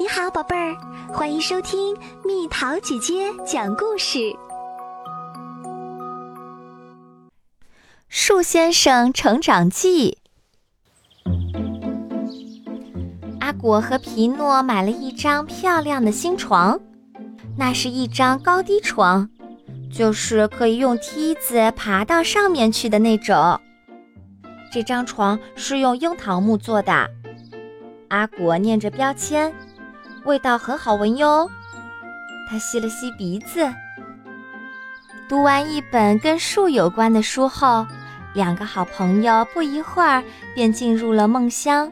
你好，宝贝儿，欢迎收听蜜桃姐姐讲故事。树先生成长记。阿果和皮诺买了一张漂亮的新床，那是一张高低床，就是可以用梯子爬到上面去的那种。这张床是用樱桃木做的。阿果念着标签。味道很好闻哟，他吸了吸鼻子。读完一本跟树有关的书后，两个好朋友不一会儿便进入了梦乡。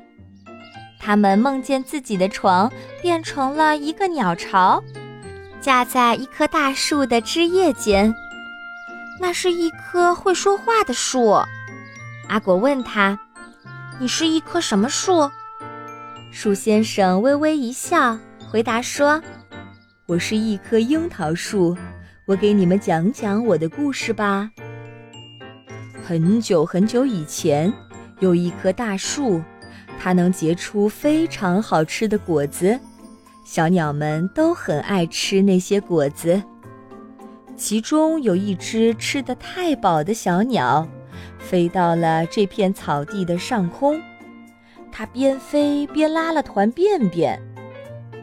他们梦见自己的床变成了一个鸟巢，架在一棵大树的枝叶间。那是一棵会说话的树。阿果问他：“你是一棵什么树？”树先生微微一笑。回答说：“我是一棵樱桃树，我给你们讲讲我的故事吧。很久很久以前，有一棵大树，它能结出非常好吃的果子，小鸟们都很爱吃那些果子。其中有一只吃得太饱的小鸟，飞到了这片草地的上空，它边飞边拉了团便便。”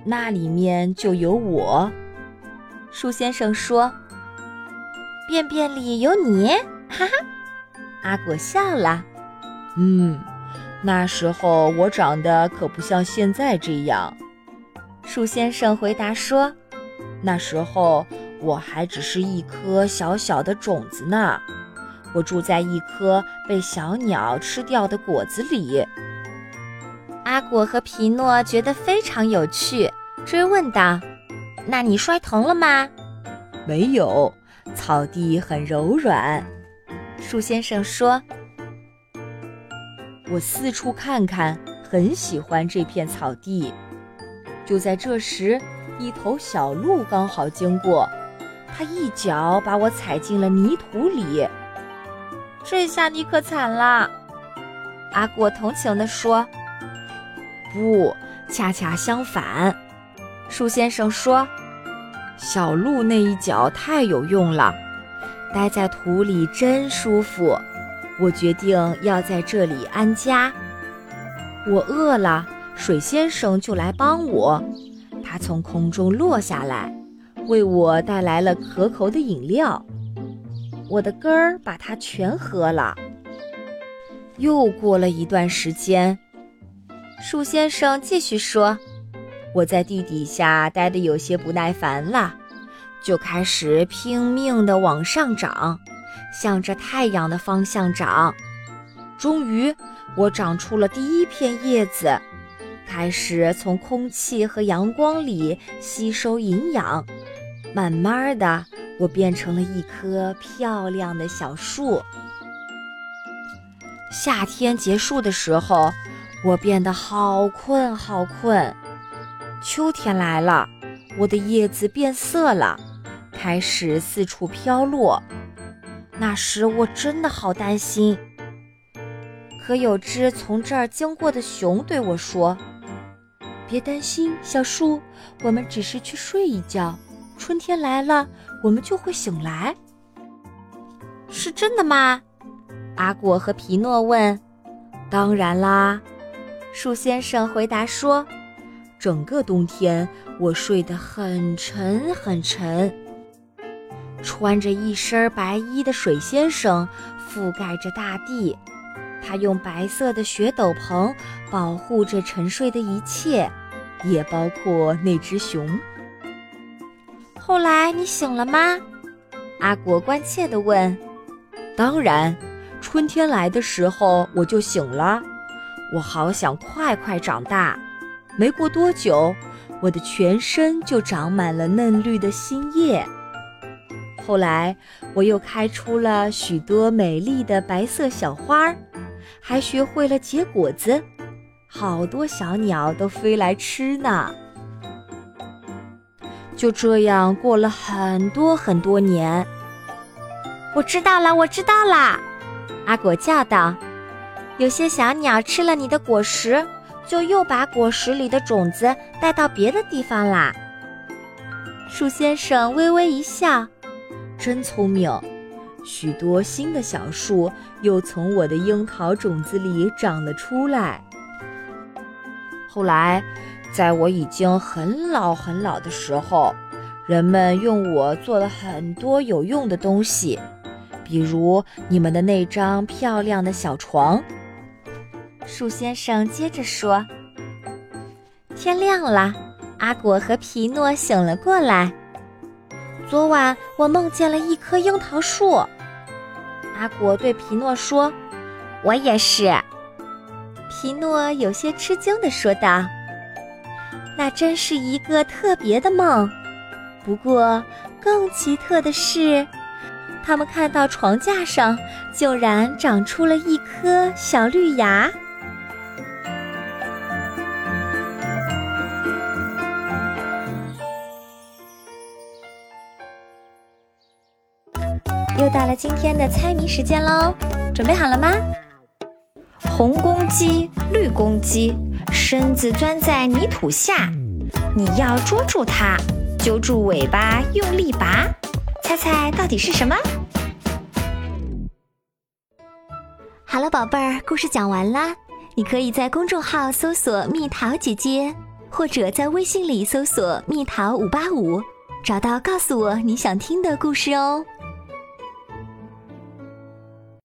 那里面就有我，树先生说：“便便里有你，哈哈。”阿果笑了。嗯，那时候我长得可不像现在这样。树先生回答说：“那时候我还只是一颗小小的种子呢，我住在一颗被小鸟吃掉的果子里。”阿果和皮诺觉得非常有趣，追问道：“那你摔疼了吗？”“没有，草地很柔软。”树先生说：“我四处看看，很喜欢这片草地。”就在这时，一头小鹿刚好经过，它一脚把我踩进了泥土里。这下你可惨了，阿果同情地说。不，恰恰相反，树先生说：“小鹿那一脚太有用了，待在土里真舒服。我决定要在这里安家。我饿了，水先生就来帮我。他从空中落下来，为我带来了可口的饮料。我的根儿把它全喝了。又过了一段时间。”树先生继续说：“我在地底下待得有些不耐烦了，就开始拼命地往上长，向着太阳的方向长。终于，我长出了第一片叶子，开始从空气和阳光里吸收营养。慢慢的，我变成了一棵漂亮的小树。夏天结束的时候。”我变得好困，好困。秋天来了，我的叶子变色了，开始四处飘落。那时我真的好担心。可有只从这儿经过的熊对我说：“别担心，小树，我们只是去睡一觉。春天来了，我们就会醒来。”是真的吗？阿果和皮诺问。“当然啦。”树先生回答说：“整个冬天，我睡得很沉很沉。穿着一身白衣的水先生覆盖着大地，他用白色的雪斗篷保护着沉睡的一切，也包括那只熊。后来你醒了吗？”阿果关切地问。“当然，春天来的时候我就醒了。”我好想快快长大，没过多久，我的全身就长满了嫩绿的新叶。后来，我又开出了许多美丽的白色小花，还学会了结果子，好多小鸟都飞来吃呢。就这样过了很多很多年。我知道了，我知道了，阿果叫道。有些小鸟吃了你的果实，就又把果实里的种子带到别的地方啦。树先生微微一笑，真聪明。许多新的小树又从我的樱桃种子里长了出来。后来，在我已经很老很老的时候，人们用我做了很多有用的东西，比如你们的那张漂亮的小床。树先生接着说：“天亮了，阿果和皮诺醒了过来。昨晚我梦见了一棵樱桃树。”阿果对皮诺说：“我也是。”皮诺有些吃惊地说道：“那真是一个特别的梦。不过，更奇特的是，他们看到床架上竟然长出了一颗小绿芽。”又到了今天的猜谜时间喽，准备好了吗？红公鸡，绿公鸡，身子钻在泥土下，你要捉住它，揪住尾巴用力拔，猜猜到底是什么？好了，宝贝儿，故事讲完啦。你可以在公众号搜索“蜜桃姐姐”，或者在微信里搜索“蜜桃五八五”，找到告诉我你想听的故事哦。